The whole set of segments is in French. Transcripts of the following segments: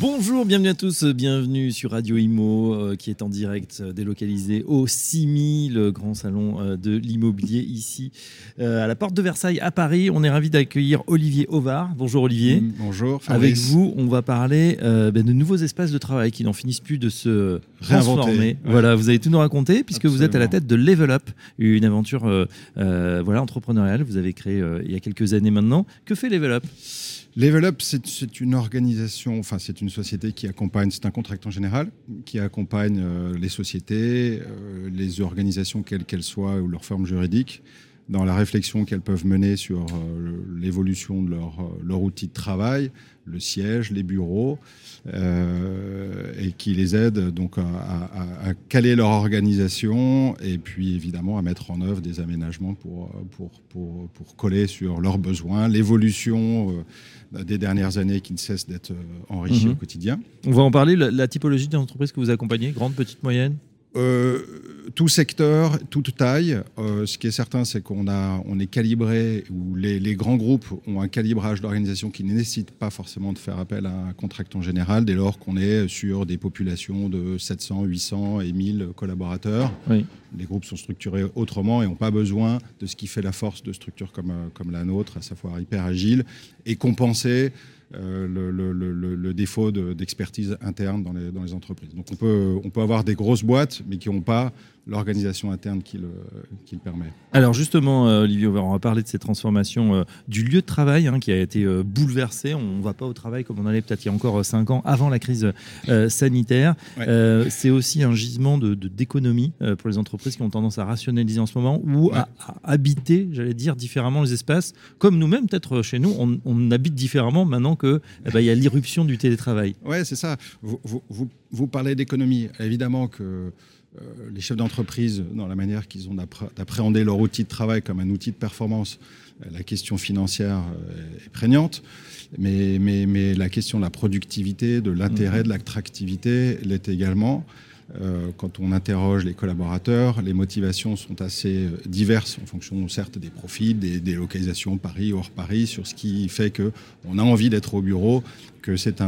Bonjour, bienvenue à tous, bienvenue sur Radio Imo euh, qui est en direct euh, délocalisé au CIMI, le grand salon euh, de l'immobilier ici à la porte de Versailles à Paris. On est ravi d'accueillir Olivier Ovard. Bonjour Olivier. Mm, bonjour. Avec vous, on va parler ben, de nouveaux espaces de travail qui n'en finissent plus de se réinventer. Voilà, vous allez tout nous raconter puisque vous êtes à la tête de Level Up, une aventure voilà entrepreneuriale. Vous avez créé il y a quelques années maintenant. Que fait Level Up? Level Up, c'est une organisation, enfin c'est une société qui accompagne, c'est un contractant général, qui accompagne euh, les sociétés, euh, les organisations quelles qu'elles soient ou leur forme juridique, dans la réflexion qu'elles peuvent mener sur euh, l'évolution de leur, leur outil de travail, le siège, les bureaux, euh, et qui les aide donc à, caler leur organisation et puis évidemment à mettre en œuvre des aménagements pour, pour, pour, pour coller sur leurs besoins, l'évolution euh, des dernières années qui ne cesse d'être euh, enrichie mhm. au quotidien. On va en parler, la, la typologie des entreprises que vous accompagnez, grande, petite, moyenne euh, tout secteur, toute taille. Euh, ce qui est certain, c'est qu'on a, on est calibré, ou les, grands groupes ont un calibrage d'organisation qui ne nécessite pas forcément de faire appel à un contractant général, dès lors qu'on est sur des populations de 700, 800 et 1000 collaborateurs. Les groupes sont structurés autrement et n'ont pas besoin de ce qui fait la force de structures comme, euh, comme la nôtre, à savoir hyper agile, et compenser euh, le, défaut d'expertise interne dans les, dans les, entreprises. Donc on peut, on peut avoir des grosses boîtes, mais qui n'ont pas l'organisation interne qui le, qui le, permet. Alors justement, euh, Olivier, on va parler de ces transformations euh, du lieu de travail hein, qui a été bouleversé. On ne va pas au travail comme on allait peut-être il y a encore cinq ans avant la crise sanitaire. C'est aussi un gisement de d'économie pour les entreprises qui ont tendance à rationaliser en ce moment ou à, habiter, j'allais dire, différemment les espaces. Comme nous-mêmes, peut-être chez nous, on, on habite différemment maintenant qu'il eh ben, y a l'irruption du télétravail. Oui, c'est ça. Vous, vous, vous, parlez d'économie. Évidemment que euh, les chefs d'entreprise, dans la manière qu'ils ont d'appréhender leur outil de travail comme un outil de performance, euh, la question financière euh, est prégnante, mais, mais, mais la question de la productivité, de l'intérêt, mmh. de l'attractivité l'est également. Euh, quand on interroge les collaborateurs, les motivations sont assez euh, diverses en fonction, certes, des profits, des, localisations Paris, hors Paris, sur ce qui fait qu'on a envie d'être au bureau, que c'est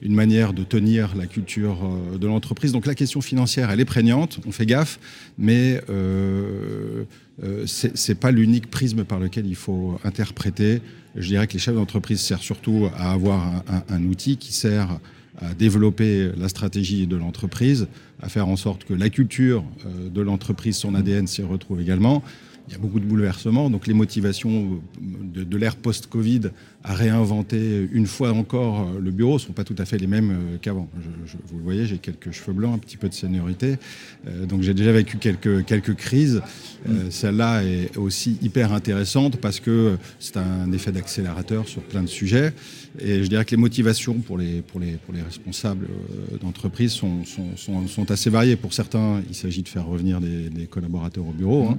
une manière de tenir la culture euh, de l'entreprise. Donc la question financière, elle est prégnante, on fait gaffe, mais euh, euh, c'est pas l'unique prisme par lequel il faut interpréter. Je dirais que les chefs d'entreprise servent surtout à avoir un outil qui sert à développer la stratégie de l'entreprise, à faire en sorte que la culture euh, de l'entreprise, son ADN s'y retrouve également. Il y a beaucoup de bouleversements, donc les motivations de, l'ère post-Covid à réinventer une fois encore euh, le bureau ne sont pas tout à fait les mêmes euh, qu'avant. vous le voyez, j'ai quelques cheveux blancs, un petit peu de seniorité, donc j'ai déjà vécu quelques, quelques crises. Celle-là est aussi hyper intéressante parce que c'est un effet d'accélérateur sur plein de sujets. Et je dirais que les motivations pour les, pour les, pour les responsables euh, d'entreprise sont, sont, sont, assez variées. Pour certains, il s'agit de faire revenir des, collaborateurs au bureau. Hein.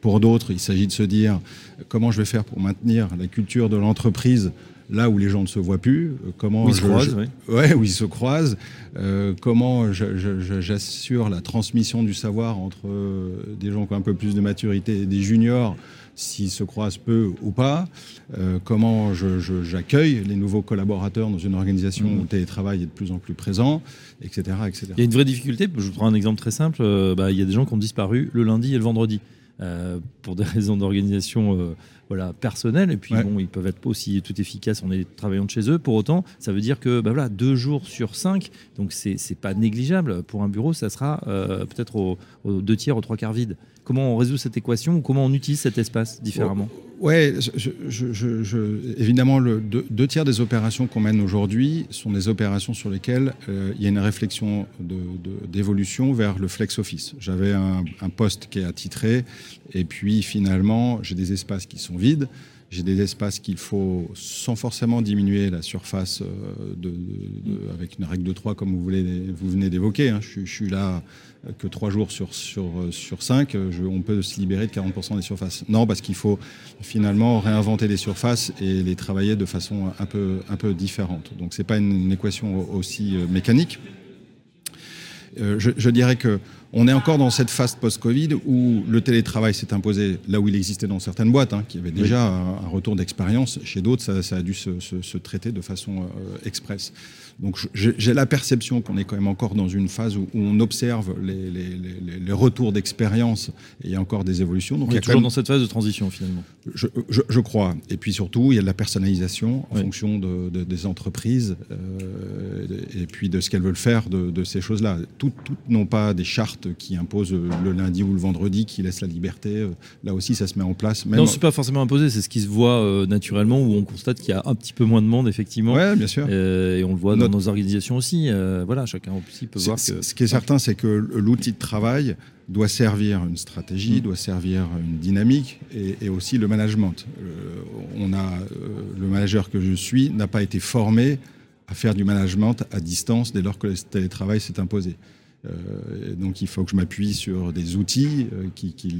Pour d'autres, il s'agit de se dire comment je vais faire pour maintenir la culture de l'entreprise là où les gens ne se voient plus, euh, comment où ils se croisent, ouais, où ils se croisent, euh, comment j'assure la transmission du savoir entre des gens qui ont un peu plus de maturité et des juniors s'ils se croisent peu ou pas, euh, comment j'accueille les nouveaux collaborateurs dans une organisation mmh. où le télétravail est de plus en plus présent, etc., etc. Il y a une vraie difficulté, je vous prends un exemple très simple, euh, bah, il y a des gens qui ont disparu le lundi et le vendredi. Euh, pour des raisons d'organisation voilà, personnelle. Et puis, bon, ils peuvent être pas aussi tout efficaces en travaillant de chez eux. Pour autant, ça veut dire que bah, voilà, deux jours sur cinq, donc c'est pas négligeable. Pour un bureau, ça sera peut-être aux, deux tiers, aux trois quarts vide. Comment on résout cette équation ou comment on utilise cet espace différemment? Oui, évidemment, le, deux, tiers des opérations qu'on mène aujourd'hui sont des opérations sur lesquelles euh, il y a une réflexion d'évolution vers le flex office. J'avais un, poste qui est attitré et puis finalement, j'ai des espaces qui sont vides. J'ai des espaces qu'il faut, sans forcément diminuer la surface de, avec une règle de 3 comme vous, venez d'évoquer. Hein. Je, je, suis là que 3 jours sur, sur, sur 5, on peut se libérer de 40% des surfaces. Non, parce qu'il faut finalement réinventer les surfaces et les travailler de façon un peu, un peu différente. Donc c'est pas une, équation aussi mécanique. Euh, je, dirais que on est encore dans cette phase post-Covid où le télétravail s'est imposé là où il existait dans certaines boîtes, hein, qui avaient déjà un, retour d'expérience. Chez d'autres, ça, ça, a dû se, se, se traiter de façon euh, express. Donc j'ai la perception qu'on est quand même encore dans une phase où, on observe les, les, les, les retours d'expérience et il y a encore des évolutions. Donc on est toujours même... dans cette phase de transition finalement. Je, je, je, crois. Et puis surtout, il y a de la personnalisation en oui. fonction de, de, des entreprises euh, et puis de ce qu'elles veulent faire de, de ces choses-là. Toutes, toutes n'ont pas des chartes qui imposent le lundi ou le vendredi, qui laissent la liberté. Là aussi, ça se met en place. Même... Non, c'est pas forcément imposé, c'est ce qui se voit euh, naturellement où on constate qu'il y a un petit peu moins de monde effectivement. Ouais, bien sûr. Euh, et on le voit dans nos organisations aussi. Euh, voilà, chacun aussi peut voir que. Ce qui est certain, c'est que l'outil de travail doit servir une stratégie, mmh. doit servir une dynamique et, et aussi le management. Euh, on a euh, le manager que je suis n'a pas été formé à faire du management à distance dès lors que le télétravail s'est imposé. Euh, donc il faut que je m'appuie sur des outils euh, qui, qui,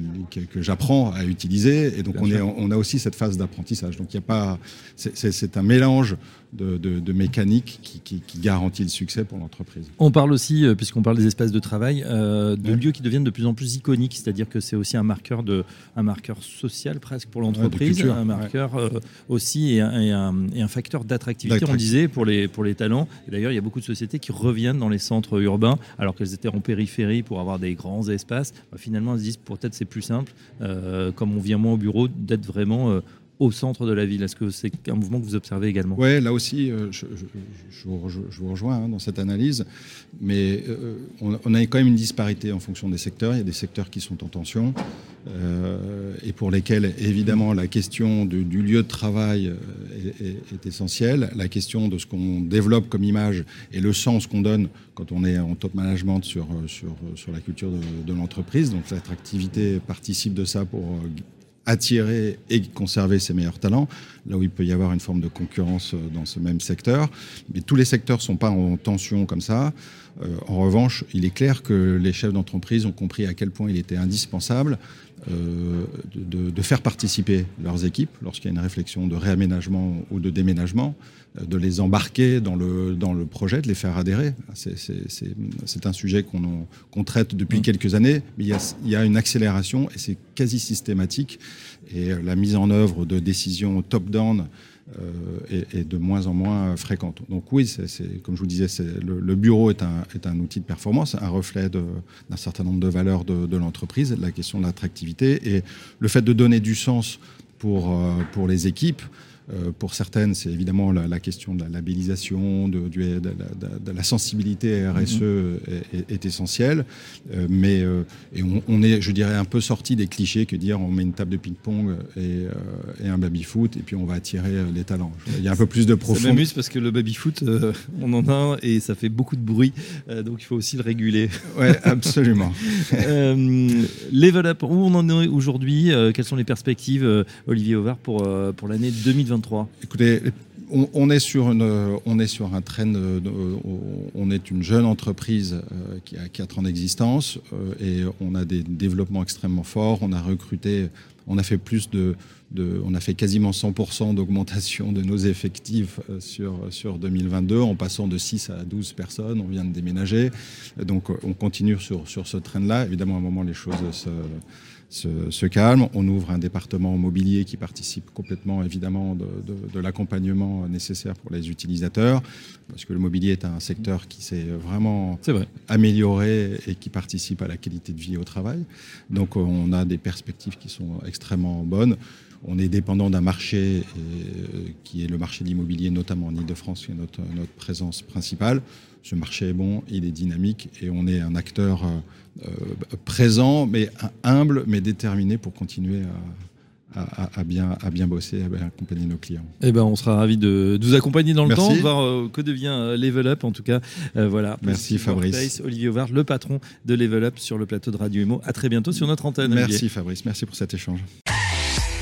que, j'apprends à utiliser. Et donc on, est, on, a aussi cette phase d'apprentissage. Donc il y a pas, c'est un mélange de, de, de mécanique qui, qui, qui, garantit le succès pour l'entreprise. On parle aussi, euh, puisqu'on parle des espaces de travail, euh, de ouais. lieux qui deviennent de plus en plus iconiques, c'est-à-dire que c'est aussi un marqueur, de, un marqueur social presque pour l'entreprise, ouais, un marqueur ouais. euh, aussi et un, et un, et un facteur d'attractivité, on disait, pour les, pour les talents. Et d'ailleurs, il y a beaucoup de sociétés qui reviennent dans les centres urbains, alors qu'elles étaient en périphérie pour avoir des grands espaces. Bah, finalement, elles se disent peut-être c'est plus simple, euh, comme on vient moins au bureau, d'être vraiment au centre de la ville. Est-ce que c'est un mouvement que vous observez également? Oui, là aussi, euh, je, vous rejoins hein, dans cette analyse, mais euh, on, a quand même une disparité en fonction des secteurs. Il y a des secteurs qui sont en tension euh, et pour lesquels, évidemment, la question du lieu de travail est, essentielle. La question de ce qu'on développe comme image et le sens qu'on donne quand on est en top management sur, sur, sur la culture de, de l'entreprise. Donc l'attractivité participe de ça pour attirer et conserver ses meilleurs talents, là où il peut y avoir une forme de concurrence euh, dans ce même secteur. Mais tous les secteurs ne sont pas en tension comme ça. Euh, en revanche, il est clair que les chefs d'entreprise ont compris à quel point il était indispensable de, de, faire participer leurs équipes lorsqu'il y a une réflexion de réaménagement ou de déménagement, euh, de les embarquer dans le, dans le projet, de les faire adhérer. C'est un sujet qu'on qu traite depuis mmh. quelques années, mais il y, a, il y a une accélération et c'est quasi systématique. Et la mise en œuvre de décisions top-down euh, est, est, de moins en moins fréquente. Donc oui, c'est comme je vous disais, le, le, bureau est un, est un, outil de performance, un reflet d'un certain nombre de valeurs de, de l'entreprise, la question de l'attractivité et le fait de donner du sens pour, euh, pour les équipes. Euh, pour certaines, c'est évidemment la, la, question de la labellisation, de, de, de, de la sensibilité RSE mmh. est, est, essentielle. Euh, mais euh, et on, on, est, je dirais, un peu sorti des clichés que dire on met une table de ping-pong et, euh, et, un baby-foot et puis on va attirer les talents. Il y a un peu plus de profondeur. Ça m'amuse parce que le baby-foot, euh, on en a un et ça fait beaucoup de bruit, donc il faut aussi le réguler. Oui, absolument. Level Up, où on en est aujourd'hui Quelles sont les perspectives, Olivier Auvard, pour, pour l'année 2020 2023 Écoutez, on, est sur une, on est sur un train, de, on est une jeune entreprise euh, qui a 4 ans d'existence euh, et on a des développements extrêmement forts. On a recruté, on a fait plus de, de on a fait quasiment 100% d'augmentation de nos effectifs euh, sur, sur 2022 en passant de 6 à 12 personnes. On vient de déménager, donc on continue sur, sur ce train-là. Évidemment, à un moment, les choses se se, se, calme. On ouvre un département mobilier qui participe complètement, évidemment, de, de, de l'accompagnement nécessaire pour les utilisateurs, parce que le mobilier est un secteur qui s'est vraiment amélioré et qui participe à la qualité de vie au travail. Donc, on a des perspectives qui sont extrêmement bonnes. On est dépendant d'un marché et, euh, qui est le marché de l'immobilier, notamment en Ile-de-France, qui est notre, notre présence principale. Ce marché est bon, il est dynamique et on est un acteur euh, euh, présent, mais humble, mais déterminé pour continuer à, à, à, bien, à bien bosser, à bien accompagner nos clients. Eh ben, on sera ravis de, de vous accompagner dans le Merci. temps, voir euh, que devient Level Up. En tout cas, euh, voilà. Merci Fabrice. Workplace, Olivier Auvard, le patron de Level Up sur le plateau de Radio Imo. À très bientôt sur notre antenne. Merci Olivier. Fabrice. Merci pour cet échange.